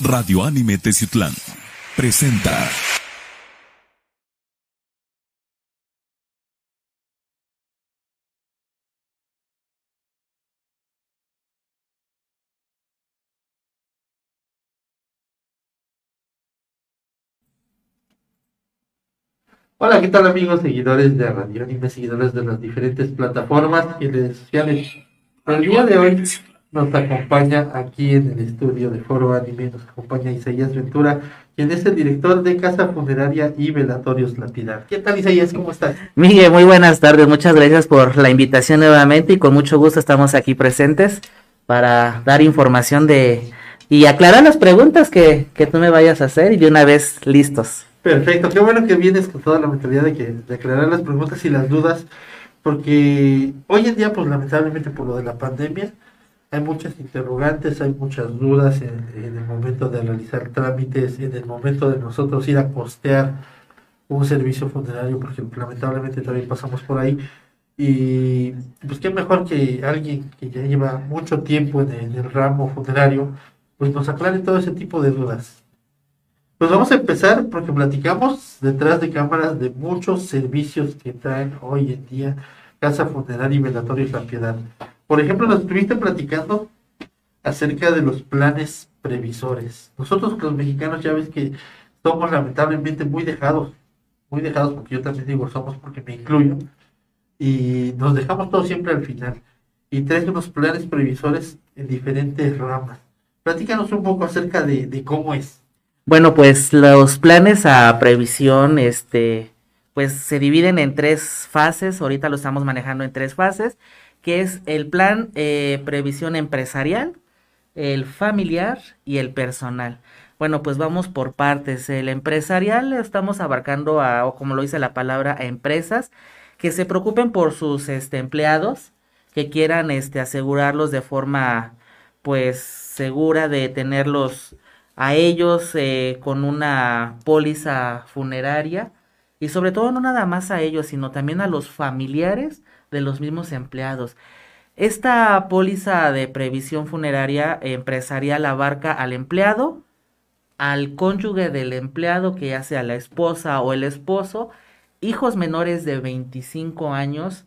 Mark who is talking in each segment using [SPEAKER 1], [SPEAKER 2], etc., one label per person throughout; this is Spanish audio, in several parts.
[SPEAKER 1] Radio Anime Teciutlán presenta.
[SPEAKER 2] Hola, ¿qué tal amigos, seguidores de Radio Anime, seguidores de las diferentes plataformas y redes sociales? El día de hoy nos acompaña aquí en el estudio de Foro Anime, nos acompaña Isaías Ventura, quien es el director de Casa Funeraria y Velatorios Lapidar. ¿Qué tal Isaías? ¿Cómo estás?
[SPEAKER 3] Miguel, muy buenas tardes, muchas gracias por la invitación nuevamente y con mucho gusto estamos aquí presentes para dar información de y aclarar las preguntas que, que tú me vayas a hacer y de una vez listos.
[SPEAKER 2] Perfecto, qué bueno que vienes con toda la mentalidad de, que, de aclarar las preguntas y las dudas, porque hoy en día, pues lamentablemente por lo de la pandemia, hay muchas interrogantes, hay muchas dudas en, el momento de realizar trámites, en el momento de nosotros ir a costear un servicio funerario, porque lamentablemente también pasamos por ahí. Y pues qué mejor que alguien que ya lleva mucho tiempo en el, ramo funerario, pues nos aclare todo ese tipo de dudas. Pues vamos a empezar porque platicamos detrás de cámaras de muchos servicios que traen hoy en día Casa Funeraria y Velatorio La Piedad. Por ejemplo, nos estuviste platicando acerca de los planes previsores. Nosotros los mexicanos ya ves que somos lamentablemente muy dejados, muy dejados porque yo también digo somos porque me incluyo, y nos dejamos todo siempre al final. Y traes unos planes previsores en diferentes ramas. Platícanos un poco acerca de, de cómo es.
[SPEAKER 3] Bueno, pues los planes a previsión, este, pues se dividen en tres fases. Ahorita lo estamos manejando en tres fases que es el plan eh, previsión empresarial, el familiar y el personal. Bueno, pues vamos por partes. El empresarial estamos abarcando a, o como lo dice la palabra, a empresas que se preocupen por sus este, empleados, que quieran este, asegurarlos de forma pues segura de tenerlos a ellos eh, con una póliza funeraria y sobre todo no nada más a ellos, sino también a los familiares de los mismos empleados. Esta póliza de previsión funeraria empresarial abarca al empleado, al cónyuge del empleado, que ya sea la esposa o el esposo, hijos menores de 25 años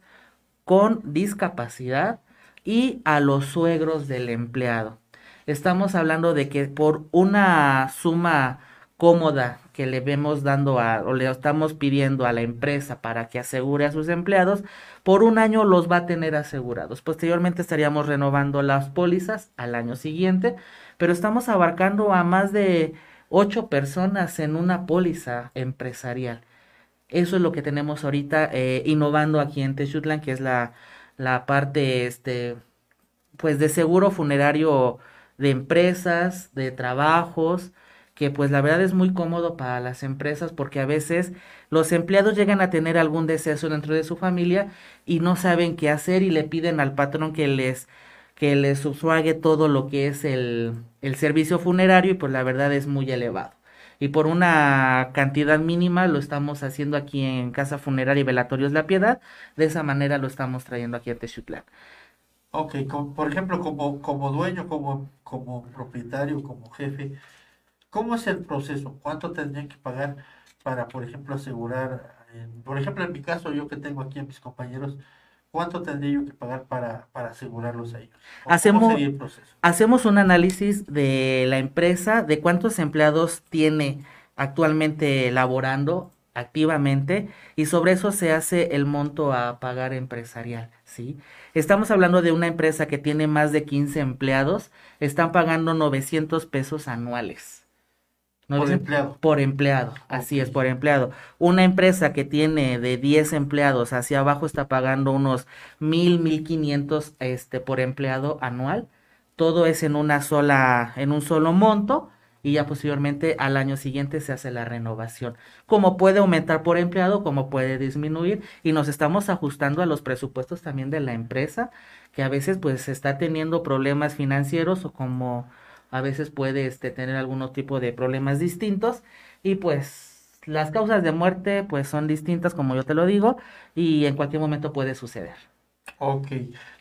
[SPEAKER 3] con discapacidad y a los suegros del empleado. Estamos hablando de que por una suma cómoda que le vemos dando a, o le estamos pidiendo a la empresa para que asegure a sus empleados, por un año los va a tener asegurados. Posteriormente estaríamos renovando las pólizas al año siguiente, pero estamos abarcando a más de ocho personas en una póliza empresarial. Eso es lo que tenemos ahorita eh, innovando aquí en Techutlan, que es la, la parte, este, pues de seguro funerario de empresas, de trabajos, que pues la verdad es muy cómodo para las empresas porque a veces los empleados llegan a tener algún deceso dentro de su familia y no saben qué hacer y le piden al patrón que les que les subsuague todo lo que es el, el servicio funerario y pues la verdad es muy elevado. Y por una cantidad mínima lo estamos haciendo aquí en Casa Funeraria y Velatorios La Piedad. De esa manera lo estamos trayendo aquí a Texutlán.
[SPEAKER 2] Ok, por ejemplo, como, como dueño, como, como propietario, como jefe, ¿Cómo es el proceso? ¿Cuánto tendrían que pagar para, por ejemplo, asegurar, por ejemplo, en mi caso, yo que tengo aquí a mis compañeros, ¿cuánto tendría yo que pagar para, para asegurarlos a ellos?
[SPEAKER 3] Hacemos, ¿Cómo sería el proceso? hacemos un análisis de la empresa, de cuántos empleados tiene actualmente laborando activamente y sobre eso se hace el monto a pagar empresarial, ¿sí? Estamos hablando de una empresa que tiene más de 15 empleados, están pagando 900 pesos anuales
[SPEAKER 2] por empleado.
[SPEAKER 3] Por empleado, así es, por empleado. Una empresa que tiene de 10 empleados hacia abajo está pagando unos mil, mil quinientos este, por empleado anual. Todo es en una sola, en un solo monto y ya posteriormente al año siguiente se hace la renovación. Como puede aumentar por empleado, como puede disminuir y nos estamos ajustando a los presupuestos también de la empresa que a veces pues está teniendo problemas financieros o como a veces puede este, tener algún tipo de problemas distintos y pues las causas de muerte pues son distintas como yo te lo digo y en cualquier momento puede suceder.
[SPEAKER 2] Ok.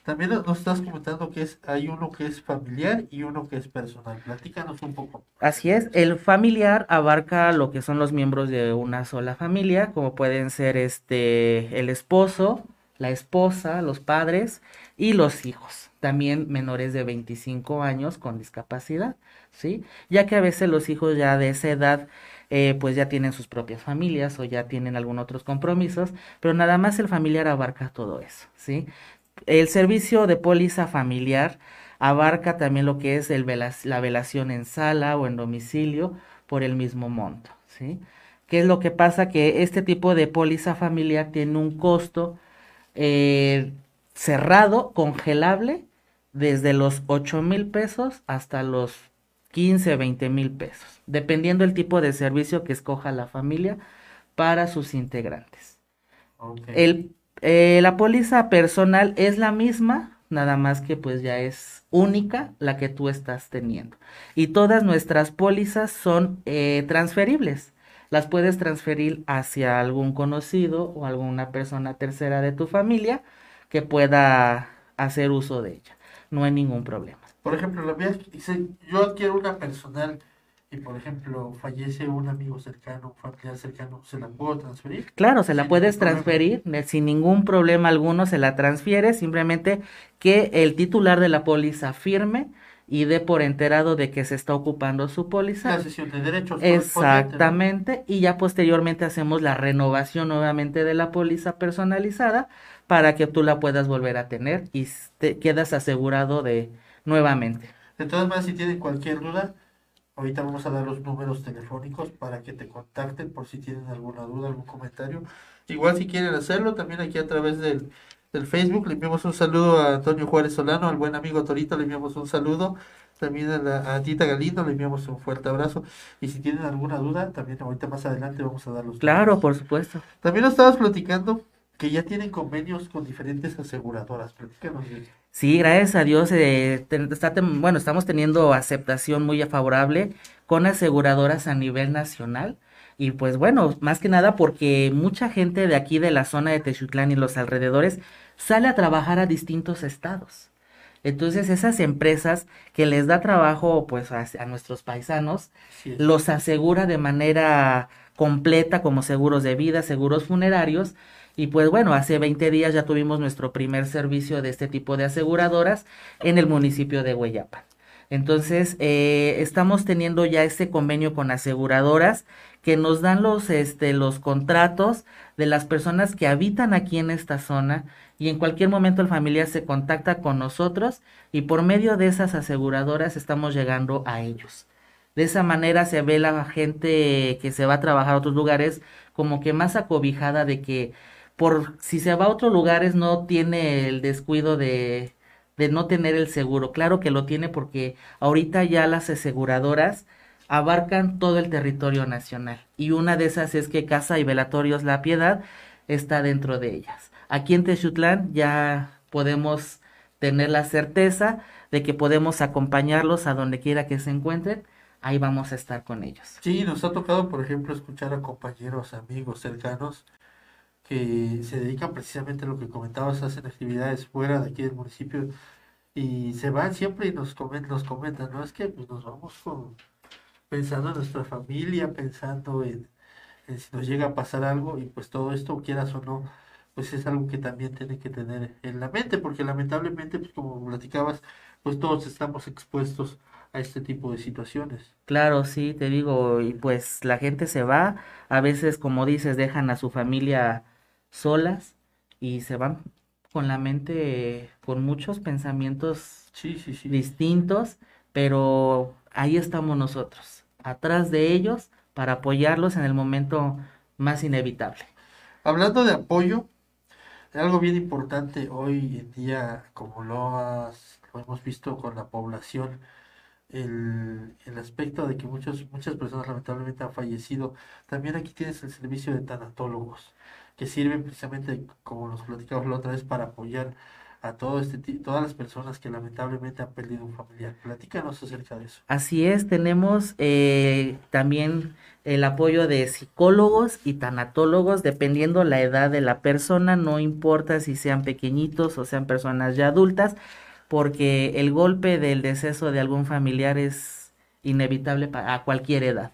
[SPEAKER 2] También nos nos estás comentando que es, hay uno que es familiar y uno que es personal. Platícanos un poco.
[SPEAKER 3] Así es, el familiar abarca lo que son los miembros de una sola familia, como pueden ser este el esposo, la esposa, los padres y los hijos, también menores de 25 años con discapacidad, ¿sí? Ya que a veces los hijos ya de esa edad eh, pues ya tienen sus propias familias o ya tienen algún otros compromisos, pero nada más el familiar abarca todo eso, ¿sí? El servicio de póliza familiar abarca también lo que es el la velación en sala o en domicilio por el mismo monto, ¿sí? ¿Qué es lo que pasa? Que este tipo de póliza familiar tiene un costo eh, cerrado, congelable, desde los 8 mil pesos hasta los 15, 20 mil pesos, dependiendo el tipo de servicio que escoja la familia para sus integrantes. El, eh, la póliza personal es la misma, nada más que pues ya es única la que tú estás teniendo. Y todas nuestras pólizas son eh, transferibles. Las puedes transferir hacia algún conocido o alguna persona tercera de tu familia que pueda hacer uso de ella. No hay ningún problema.
[SPEAKER 2] Por ejemplo, la mía dice, yo adquiero una personal y, por ejemplo, fallece un amigo cercano, un familiar cercano, ¿se la puedo transferir?
[SPEAKER 3] Claro, se la puedes
[SPEAKER 2] problema.
[SPEAKER 3] transferir eh, sin ningún problema alguno, se la transfiere, simplemente que el titular de la póliza firme y dé por enterado de que se está ocupando su póliza.
[SPEAKER 2] La sesión de derechos.
[SPEAKER 3] Exactamente, y ya posteriormente hacemos la renovación nuevamente de la póliza personalizada para que tú la puedas volver a tener y te quedas asegurado de nuevamente.
[SPEAKER 2] De todas maneras, si tienen cualquier duda, ahorita vamos a dar los números telefónicos para que te contacten por si tienen alguna duda, algún comentario. Igual si quieren hacerlo, también aquí a través del, del Facebook le enviamos un saludo a Antonio Juárez Solano, al buen amigo Torito le enviamos un saludo. También a, la, a Tita Galindo le enviamos un fuerte abrazo. Y si tienen alguna duda, también ahorita más adelante vamos a dar los
[SPEAKER 3] Claro,
[SPEAKER 2] números.
[SPEAKER 3] por supuesto.
[SPEAKER 2] También nos estabas platicando que ya tienen convenios con diferentes aseguradoras. Platícanos de eso.
[SPEAKER 3] Sí, gracias a Dios, eh, está bueno, estamos teniendo aceptación muy favorable con aseguradoras a nivel nacional. Y pues bueno, más que nada porque mucha gente de aquí de la zona de Texutlán y los alrededores sale a trabajar a distintos estados. Entonces esas empresas que les da trabajo pues a, a nuestros paisanos,
[SPEAKER 2] Sí,
[SPEAKER 3] los asegura de manera completa como seguros de vida, seguros funerarios. Y pues bueno, hace 20 días ya tuvimos nuestro primer servicio de este tipo de aseguradoras en el municipio de Hueyapan. Entonces, eh, estamos teniendo ya este convenio con aseguradoras que nos dan los, este, los contratos de las personas que habitan aquí en esta zona y en cualquier momento el familiar se contacta con nosotros y por medio de esas aseguradoras estamos llegando a ellos. De esa manera se ve la gente que se va a trabajar a otros lugares como que más acobijada de que por si se va a otros lugares no tiene el descuido de, de no tener el seguro. Claro que lo tiene porque ahorita ya las aseguradoras abarcan todo el territorio nacional y una de esas es que Casa y Velatorios La Piedad está dentro de ellas. Aquí en Texutlán ya podemos tener la certeza de que podemos acompañarlos a donde quiera que se encuentren, ahí vamos a estar con ellos.
[SPEAKER 2] Sí, nos ha tocado, por ejemplo, escuchar a compañeros, amigos cercanos que se dedican precisamente a lo que comentabas, hacen actividades fuera de aquí del municipio y se van siempre y nos comentan, nos comentan, ¿no? Es que pues, nos vamos con, pensando en nuestra familia, pensando en, en si nos llega a pasar algo y pues todo esto, quieras o no, pues es algo que también tiene que tener en la mente, porque lamentablemente, pues como platicabas, pues todos estamos expuestos a este tipo de situaciones.
[SPEAKER 3] Claro, sí, te digo, y pues la gente se va, a veces, como dices, dejan a su familia solas y se van con la mente, con muchos pensamientos
[SPEAKER 2] Sí, sí, sí.
[SPEAKER 3] distintos, pero ahí estamos nosotros, atrás de ellos, para apoyarlos en el momento más inevitable.
[SPEAKER 2] Hablando de apoyo, algo bien importante hoy en día, como lo, has- lo hemos visto con la población, el, el aspecto de que muchos, muchas personas lamentablemente han fallecido. También aquí tienes el servicio de tanatólogos, que sirven precisamente, como nos platicamos la otra vez, para apoyar a todo este, todas las personas que lamentablemente han perdido un familiar. Platícanos acerca de eso.
[SPEAKER 3] Así es, tenemos eh, también el apoyo de psicólogos y tanatólogos, dependiendo la edad de la persona, no importa si sean pequeñitos o sean personas ya adultas, porque el golpe del deceso de algún familiar es inevitable a cualquier edad.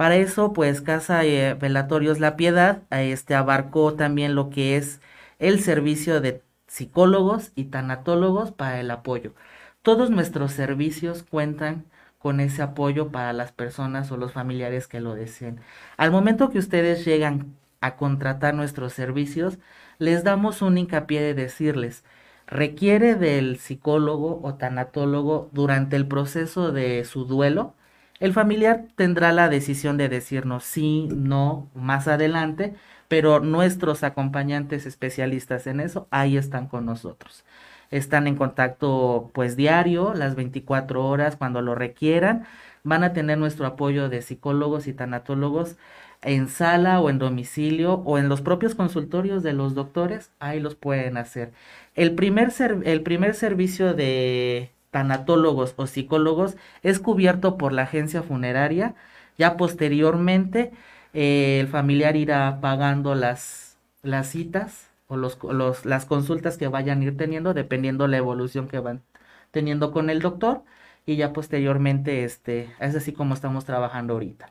[SPEAKER 3] Para eso, pues Casa eh, Velatorios La Piedad este, abarcó también lo que es el servicio de psicólogos y tanatólogos para el apoyo. Todos nuestros servicios cuentan con ese apoyo para las personas o los familiares que lo deseen. Al momento que ustedes llegan a contratar nuestros servicios, les damos un hincapié de decirles, requiere del psicólogo o tanatólogo durante el proceso de su duelo, el familiar tendrá la decisión de decirnos sí, no, más adelante, pero nuestros acompañantes especialistas en eso ahí están con nosotros están en contacto pues diario, las 24 horas cuando lo requieran. Van a tener nuestro apoyo de psicólogos y tanatólogos en sala o en domicilio o en los propios consultorios de los doctores, ahí los pueden hacer. El primer, el primer servicio de tanatólogos o psicólogos es cubierto por la agencia funeraria, ya posteriormente eh, el familiar irá pagando las, las citas o los, los, las consultas que vayan ir teniendo dependiendo la evolución que van teniendo con el doctor. Y ya posteriormente este es así como estamos trabajando ahorita.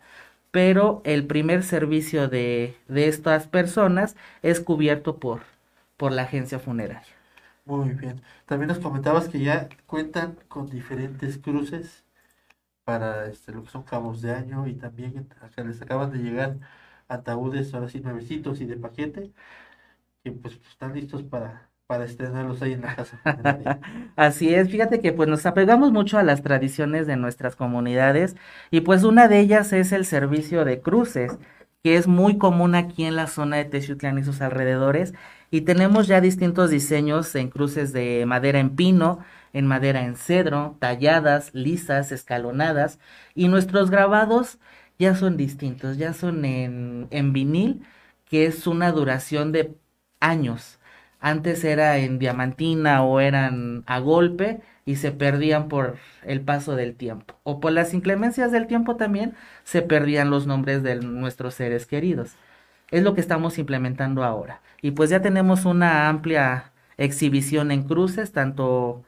[SPEAKER 3] Pero el primer servicio de, de estas personas es cubierto por por la agencia funeraria
[SPEAKER 2] muy bien. También nos comentabas que ya cuentan con diferentes cruces para este, lo que son cabos de año y también acá les acaban de llegar ataúdes ahora sí nuevecitos y de paquete que pues, están listos para, para estrenarlos ahí en la casa.
[SPEAKER 3] Así es, fíjate que pues nos apegamos mucho a las tradiciones de nuestras comunidades y pues una de ellas es el servicio de cruces, que es muy común aquí en la zona de Techiutlán y sus alrededores y tenemos ya distintos diseños en cruces de madera en pino, en madera en cedro, talladas, lisas, escalonadas y nuestros grabados ya son distintos, ya son en, en vinil, que es una duración de años. Antes era en diamantina o eran a golpe y se perdían por el paso del tiempo. O por las inclemencias del tiempo también se perdían los nombres de nuestros seres queridos. Es lo que estamos implementando ahora. Y pues ya tenemos una amplia exhibición en cruces, tanto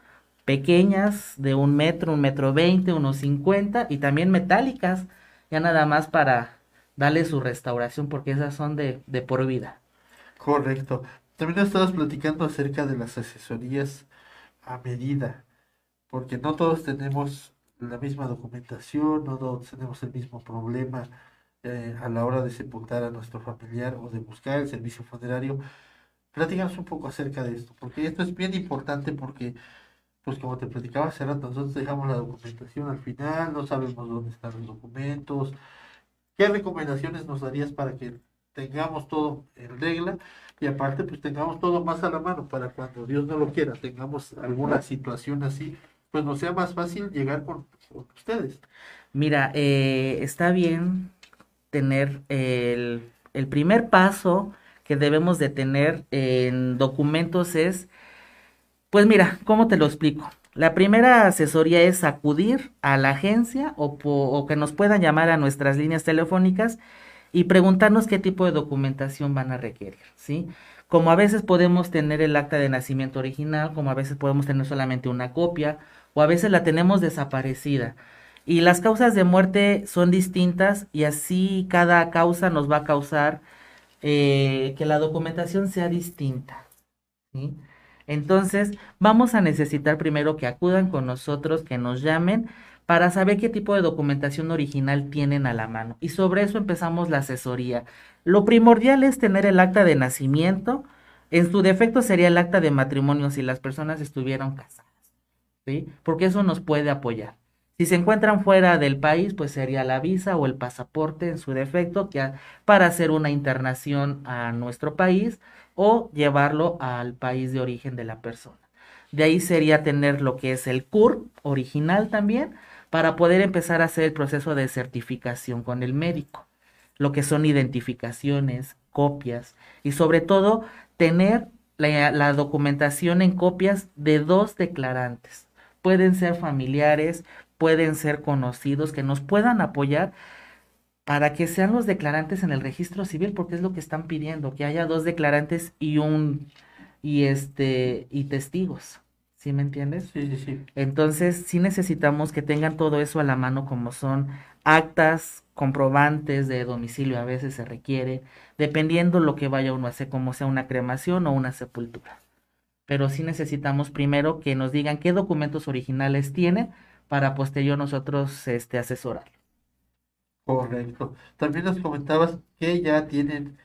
[SPEAKER 3] pequeñas de un metro, un metro veinte, unos cincuenta y también metálicas, ya nada más para darle su restauración porque esas son de, por vida.
[SPEAKER 2] Correcto. También estabas platicando acerca de las asesorías a medida, porque no todos tenemos la misma documentación, no todos tenemos el mismo problema eh, a la hora de sepultar a nuestro familiar o de buscar el servicio funerario. Platícanos un poco acerca de esto, porque esto es bien importante porque, pues como te platicaba hace rato, nosotros dejamos la documentación al final, no sabemos dónde están los documentos. ¿Qué recomendaciones nos darías para que tengamos todo en regla y aparte pues tengamos todo más a la mano para cuando Dios no lo quiera, tengamos alguna situación así, pues nos sea más fácil llegar con, ustedes.
[SPEAKER 3] Mira, eh, está bien tener el, el primer paso que debemos de tener en documentos es, pues mira, ¿cómo te lo explico? La primera asesoría es acudir a la agencia o, que nos puedan llamar a nuestras líneas telefónicas y preguntarnos qué tipo de documentación van a requerir, ¿sí? Como a veces podemos tener el acta de nacimiento original, como a veces podemos tener solamente una copia, o a veces la tenemos desaparecida. Y las causas de muerte son distintas y así cada causa nos va a causar eh, que la documentación sea distinta. Entonces, vamos a necesitar primero que acudan con nosotros, que nos llamen para saber qué tipo de documentación original tienen a la mano. Y sobre eso empezamos la asesoría. Lo primordial es tener el acta de nacimiento. En su defecto sería el acta de matrimonio si las personas estuvieran casadas. ¿Sí? Porque eso nos puede apoyar. Si se encuentran fuera del país, pues sería la visa o el pasaporte en su defecto que para hacer una internación a nuestro país o llevarlo al país de origen de la persona. De ahí sería tener lo que es el CUR original también, para poder empezar a hacer el proceso de certificación con el médico, lo que son identificaciones, copias y sobre todo tener la, documentación en copias de dos declarantes. Pueden ser familiares, pueden ser conocidos que nos puedan apoyar para que sean los declarantes en el registro civil, porque es lo que están pidiendo, que haya dos declarantes y un y este y testigos. ¿Sí me entiendes?
[SPEAKER 2] Sí, sí, sí.
[SPEAKER 3] Entonces, sí necesitamos que tengan todo eso a la mano como son actas, comprobantes de domicilio a veces se requiere, dependiendo lo que vaya uno a hacer, como sea una cremación o una sepultura. Pero sí necesitamos primero que nos digan qué documentos originales tienen para posterior nosotros este asesorar.
[SPEAKER 2] Correcto. También nos comentabas que ya tienen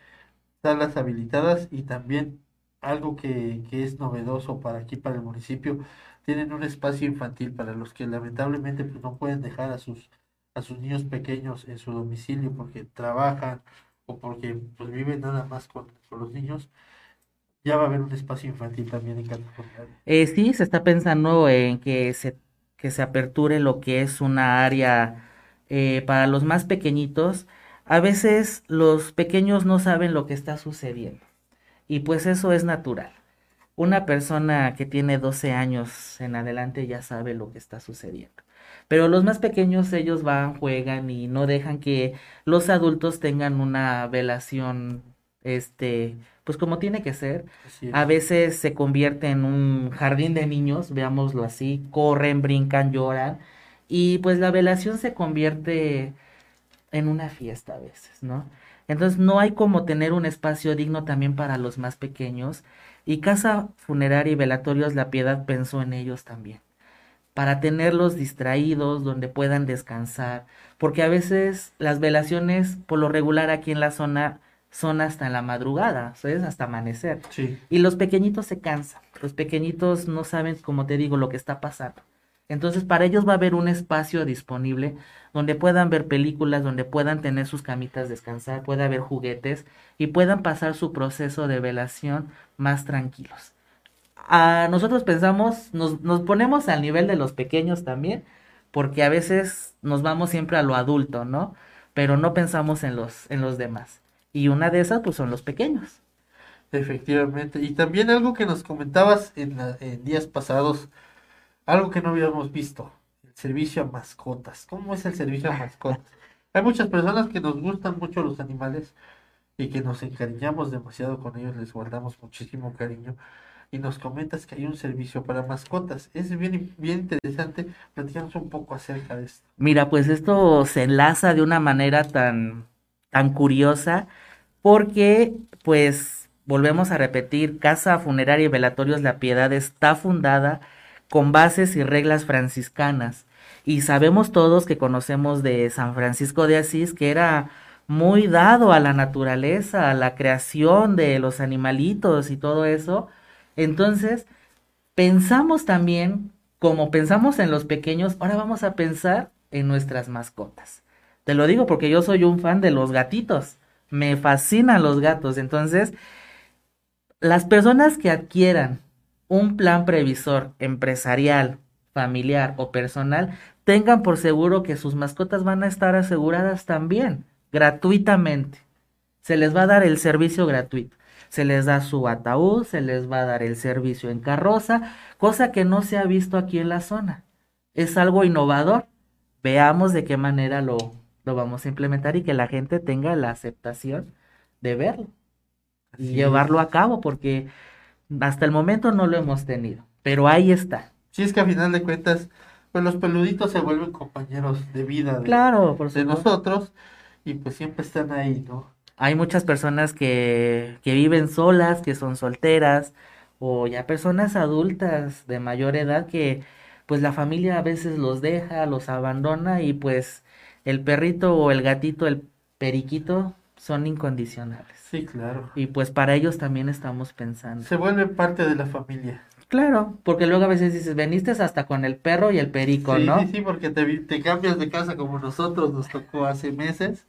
[SPEAKER 2] salas habilitadas y también algo que, que es novedoso para aquí, para el municipio, tienen un espacio infantil para los que lamentablemente pues, no pueden dejar a sus, a sus niños pequeños en su domicilio porque trabajan o porque pues, viven nada más con, con los niños. Ya va a haber un espacio infantil también en California.
[SPEAKER 3] Eh, sí, se está pensando en que se, que se aperture lo que es una área eh, para los más pequeñitos. A veces los pequeños no saben lo que está sucediendo. Y pues eso es natural. Una persona que tiene 12 años en adelante ya sabe lo que está sucediendo. Pero los más pequeños ellos van, juegan y no dejan que los adultos tengan una velación, este, pues como tiene que ser. A veces se convierte en un jardín de niños, veámoslo así, corren, brincan, lloran y pues la velación se convierte en una fiesta a veces, ¿no? Entonces no hay como tener un espacio digno también para los más pequeños y Casa Funeraria y Velatorios La Piedad pensó en ellos también, para tenerlos distraídos, donde puedan descansar, porque a veces las velaciones por lo regular aquí en la zona son hasta la madrugada, ¿sabes? Hasta amanecer.
[SPEAKER 2] Sí,
[SPEAKER 3] Y los pequeñitos se cansan, los pequeñitos no saben, como te digo, lo que está pasando. Entonces, para ellos va a haber un espacio disponible donde puedan ver películas, donde puedan tener sus camitas descansar, pueda haber juguetes y puedan pasar su proceso de velación más tranquilos. A nosotros pensamos, nos, nos ponemos al nivel de los pequeños también, porque a veces nos vamos siempre a lo adulto, ¿no? Pero no pensamos en los, en los demás. Y una de esas, pues, son los pequeños.
[SPEAKER 2] efectivamente. Y también algo que nos comentabas en, la- en días pasados, algo que no habíamos visto, el servicio a mascotas. ¿Cómo es el servicio a mascotas? Hay muchas personas que nos gustan mucho los animales y que nos encariñamos demasiado con ellos, les guardamos muchísimo cariño. Y nos comentas que hay un servicio para mascotas. Es bien, bien interesante. Platicamos un poco acerca de esto.
[SPEAKER 3] Mira, pues esto se enlaza de una manera tan, tan curiosa porque, pues, volvemos a repetir, Casa Funeraria y Velatorios La Piedad está fundada con bases y reglas franciscanas. Y sabemos todos que conocemos de San Francisco de Asís que era muy dado a la naturaleza, a la creación de los animalitos y todo eso. Entonces, pensamos también, como pensamos en los pequeños, ahora vamos a pensar en nuestras mascotas. Te lo digo porque yo soy un fan de los gatitos. Me fascinan los gatos. Entonces, las personas que adquieran un plan previsor empresarial, familiar o personal, tengan por seguro que sus mascotas van a estar aseguradas también, gratuitamente. Se les va a dar el servicio gratuito. Se les da su ataúd, se les va a dar el servicio en carroza, cosa que no se ha visto aquí en la zona. Es algo innovador. Veamos de qué manera lo, lo vamos a implementar y que la gente tenga la aceptación de verlo y
[SPEAKER 2] es.
[SPEAKER 3] llevarlo a cabo, porque hasta el momento no lo hemos tenido, pero ahí está.
[SPEAKER 2] Si es que a final de cuentas, pues los peluditos se vuelven compañeros de vida de,
[SPEAKER 3] Claro, por
[SPEAKER 2] de nosotros y pues siempre están ahí, ¿no?
[SPEAKER 3] Hay muchas personas que, que viven solas, que son solteras, o ya personas adultas de mayor edad que pues la familia a veces los deja, los abandona y pues el perrito o el gatito, el periquito son incondicionales.
[SPEAKER 2] Sí, claro.
[SPEAKER 3] Y pues para ellos también estamos pensando.
[SPEAKER 2] Se vuelven parte de la familia.
[SPEAKER 3] Claro, porque luego a veces dices, veniste hasta con el perro y el perico,
[SPEAKER 2] sí,
[SPEAKER 3] ¿no?
[SPEAKER 2] sí, sí, porque te, te cambias de casa como nosotros nos tocó hace meses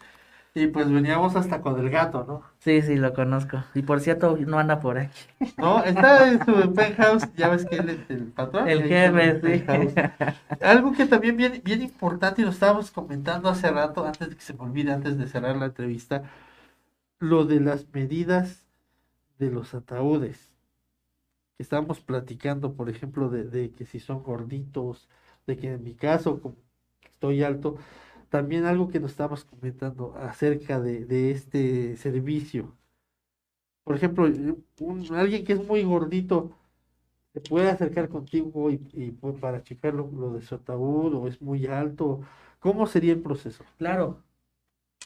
[SPEAKER 2] y pues veníamos hasta con el gato, ¿no?
[SPEAKER 3] Sí, sí, lo conozco. Y por cierto, no anda por aquí.
[SPEAKER 2] No, está en su penthouse, ya ves que él es el patrón.
[SPEAKER 3] El jefe, sí.
[SPEAKER 2] Algo que también bien, bien importante y lo estábamos comentando hace rato, antes de que se me olvide, antes de cerrar la entrevista, lo de las medidas de los ataúdes. Que estábamos platicando, por ejemplo, de, de que si son gorditos, de que en mi caso, como estoy alto, también algo que nos estábamos comentando acerca de, este servicio. Por ejemplo, un, alguien que es muy gordito, ¿se puede acercar contigo y, para checar lo, de su ataúd o es muy alto? ¿Cómo sería el proceso?
[SPEAKER 3] Claro.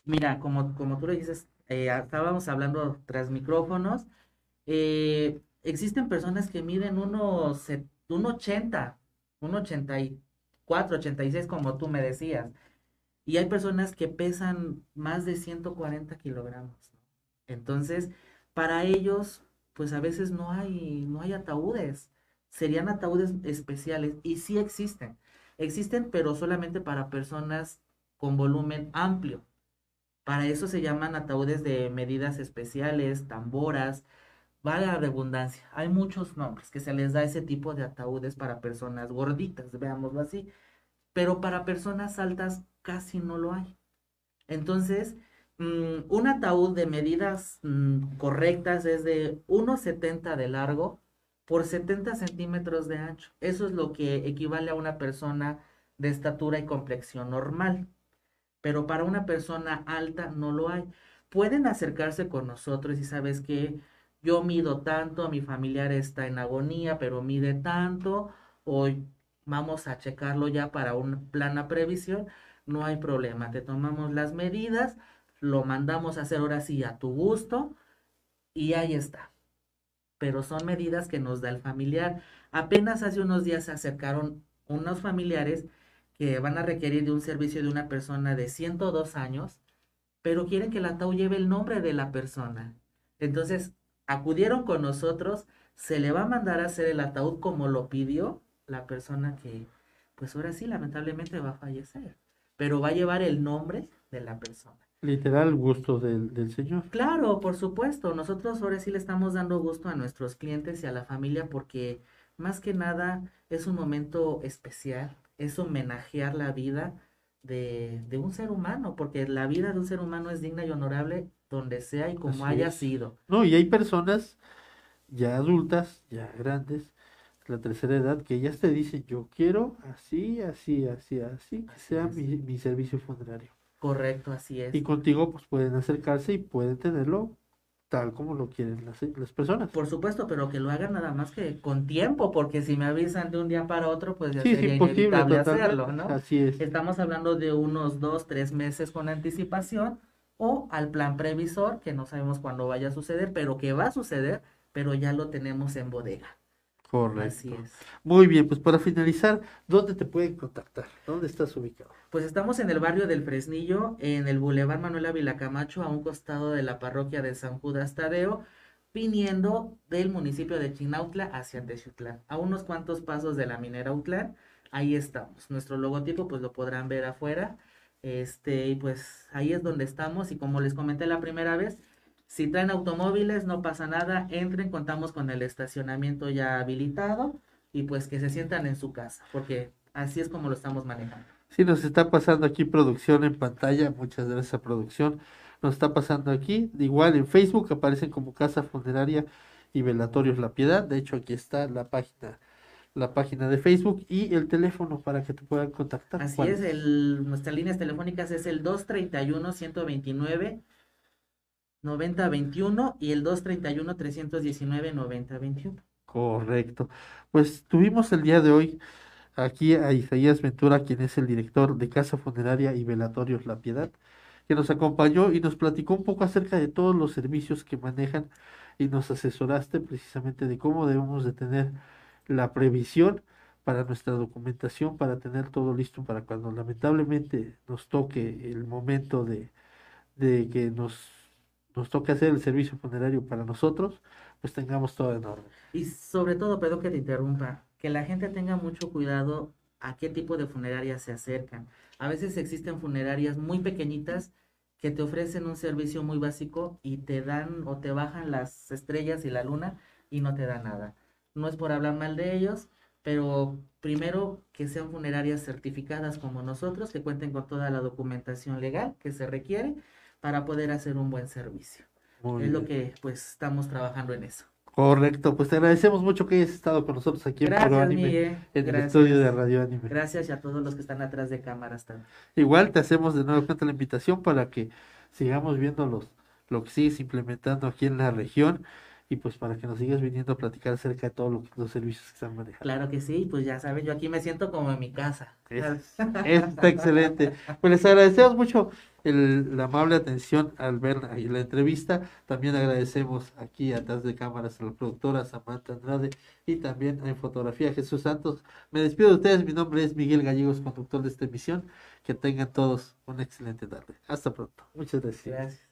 [SPEAKER 3] Mira, como, como tú le dices, eh, estábamos hablando tras micrófonos. eh, existen personas que miden unos un 80, un 84, 86, como tú me decías. Y hay personas que pesan más de 140 kilogramos. Entonces, para ellos, pues a veces no hay, no hay ataúdes. Serían ataúdes especiales y sí existen. Existen, pero solamente para personas con volumen amplio. Para eso se llaman ataúdes de medidas especiales, tamboras, vale la redundancia. Hay muchos nombres que se les da ese tipo de ataúdes para personas gorditas, veámoslo así. Pero para personas altas casi no lo hay. Entonces, mm, un ataúd de medidas mm, correctas es de 1,70 de largo por 70 centímetros de ancho. Eso es lo que equivale a una persona de estatura y complexión normal. Pero para una persona alta no lo hay. Pueden acercarse con nosotros y sabes que yo mido tanto, mi familiar está en agonía, pero mide tanto, o vamos a checarlo ya para un plan a previsión, no hay problema. Te tomamos las medidas, lo mandamos a hacer ahora sí a tu gusto y ahí está. Pero son medidas que nos da el familiar. Apenas hace unos días se acercaron unos familiares que van a requerir de un servicio de una persona de 102 años, pero quieren que el ataúd lleve el nombre de la persona. Entonces, acudieron con nosotros, se le va a mandar a hacer el ataúd como lo pidió la persona que, pues ahora sí, lamentablemente va a fallecer, pero va a llevar el nombre de la persona.
[SPEAKER 2] Literal gusto del, del señor.
[SPEAKER 3] Claro, por supuesto. Nosotros ahora sí le estamos dando gusto a nuestros clientes y a la familia porque más que nada es un momento especial, es homenajear la vida de, de un ser humano, porque la vida de un ser humano es digna y honorable donde sea y como
[SPEAKER 2] Así
[SPEAKER 3] haya
[SPEAKER 2] es.
[SPEAKER 3] sido.
[SPEAKER 2] No, y hay personas ya adultas, ya grandes, la tercera edad, que ellas te dicen, yo quiero así, así, así, así, que sea mi, mi servicio funerario.
[SPEAKER 3] Correcto, así es.
[SPEAKER 2] Y contigo pues pueden acercarse y pueden tenerlo tal como lo quieren las, las personas.
[SPEAKER 3] Por supuesto, pero que lo hagan nada más que con tiempo, porque si me avisan de un día para otro, pues ya
[SPEAKER 2] Sí,
[SPEAKER 3] sería
[SPEAKER 2] imposible
[SPEAKER 3] inevitable hacerlo, ¿no?
[SPEAKER 2] Así es.
[SPEAKER 3] Estamos hablando de unos dos, tres meses con anticipación o al plan previsor, que no sabemos cuándo vaya a suceder, pero que va a suceder, pero ya lo tenemos en bodega.
[SPEAKER 2] Correcto.
[SPEAKER 3] Así es.
[SPEAKER 2] Muy bien, pues para finalizar, ¿dónde te pueden contactar? ¿Dónde estás ubicado?
[SPEAKER 3] Pues estamos en el barrio del Fresnillo, en el Boulevard Manuel Ávila Camacho, a un costado de la parroquia de San Judas Tadeo, viniendo del municipio de Chinautla hacia Texutlán, a unos cuantos pasos de la minera Utlán, ahí estamos. Nuestro logotipo pues lo podrán ver afuera, este, y pues ahí es donde estamos, y como les comenté la primera vez, si traen automóviles no pasa nada, entren, contamos con el estacionamiento ya habilitado, y pues que se sientan en su casa, porque así es como lo estamos manejando.
[SPEAKER 2] Sí, nos está pasando aquí producción en pantalla, muchas gracias a producción. Nos está pasando aquí, igual en Facebook aparecen como Casa Funeraria y Velatorios La Piedad. De hecho, aquí está la página, la página de Facebook y el teléfono para que te puedan contactar.
[SPEAKER 3] Así
[SPEAKER 2] ¿Cuál
[SPEAKER 3] es, el, nuestras líneas telefónicas es el 231-129. 9021 y el 231 319 9021.
[SPEAKER 2] Correcto. Pues tuvimos el día de hoy aquí a Isaías Ventura, quien es el director de Casa Funeraria y Velatorios La Piedad, que nos acompañó y nos platicó un poco acerca de todos los servicios que manejan y nos asesoraste precisamente de cómo debemos de tener la previsión para nuestra documentación, para tener todo listo para cuando lamentablemente nos toque el momento de, de que nos, nos toque hacer el servicio funerario para nosotros, pues tengamos todo en orden.
[SPEAKER 3] Y sobre todo, perdón que te interrumpa, que la gente tenga mucho cuidado a qué tipo de funerarias se acercan. A veces existen funerarias muy pequeñitas que te ofrecen un servicio muy básico y te dan o te bajan las estrellas y la luna y no te da nada. No es por hablar mal de ellos, pero primero que sean funerarias certificadas como nosotros, que cuenten con toda la documentación legal que se requiere para poder hacer un buen servicio.
[SPEAKER 2] Muy
[SPEAKER 3] es lo que pues estamos trabajando en eso.
[SPEAKER 2] Correcto, pues te agradecemos mucho que hayas estado con nosotros aquí en
[SPEAKER 3] Gracias,
[SPEAKER 2] Anime,
[SPEAKER 3] Miguel.
[SPEAKER 2] en el estudio de Radio Anime.
[SPEAKER 3] Gracias y a todos los que están atrás de cámaras también.
[SPEAKER 2] Igual te hacemos de nuevo cuenta la invitación para que sigamos viendo los, lo que sigues implementando aquí en la región y pues para que nos sigas viniendo a platicar acerca de todos lo- los servicios que están manejando.
[SPEAKER 3] Claro que sí, pues ya saben, yo aquí me siento como en mi casa.
[SPEAKER 2] Eso está excelente. Pues les agradecemos mucho el- la amable atención al ver la entrevista. También agradecemos aquí atrás de cámaras a la productora Samantha Andrade y también en fotografía Jesús Santos. Me despido de ustedes. Mi nombre es Miguel Gallegos, conductor de esta emisión. Que tengan todos una excelente tarde. Hasta pronto. Muchas gracias.
[SPEAKER 3] Gracias.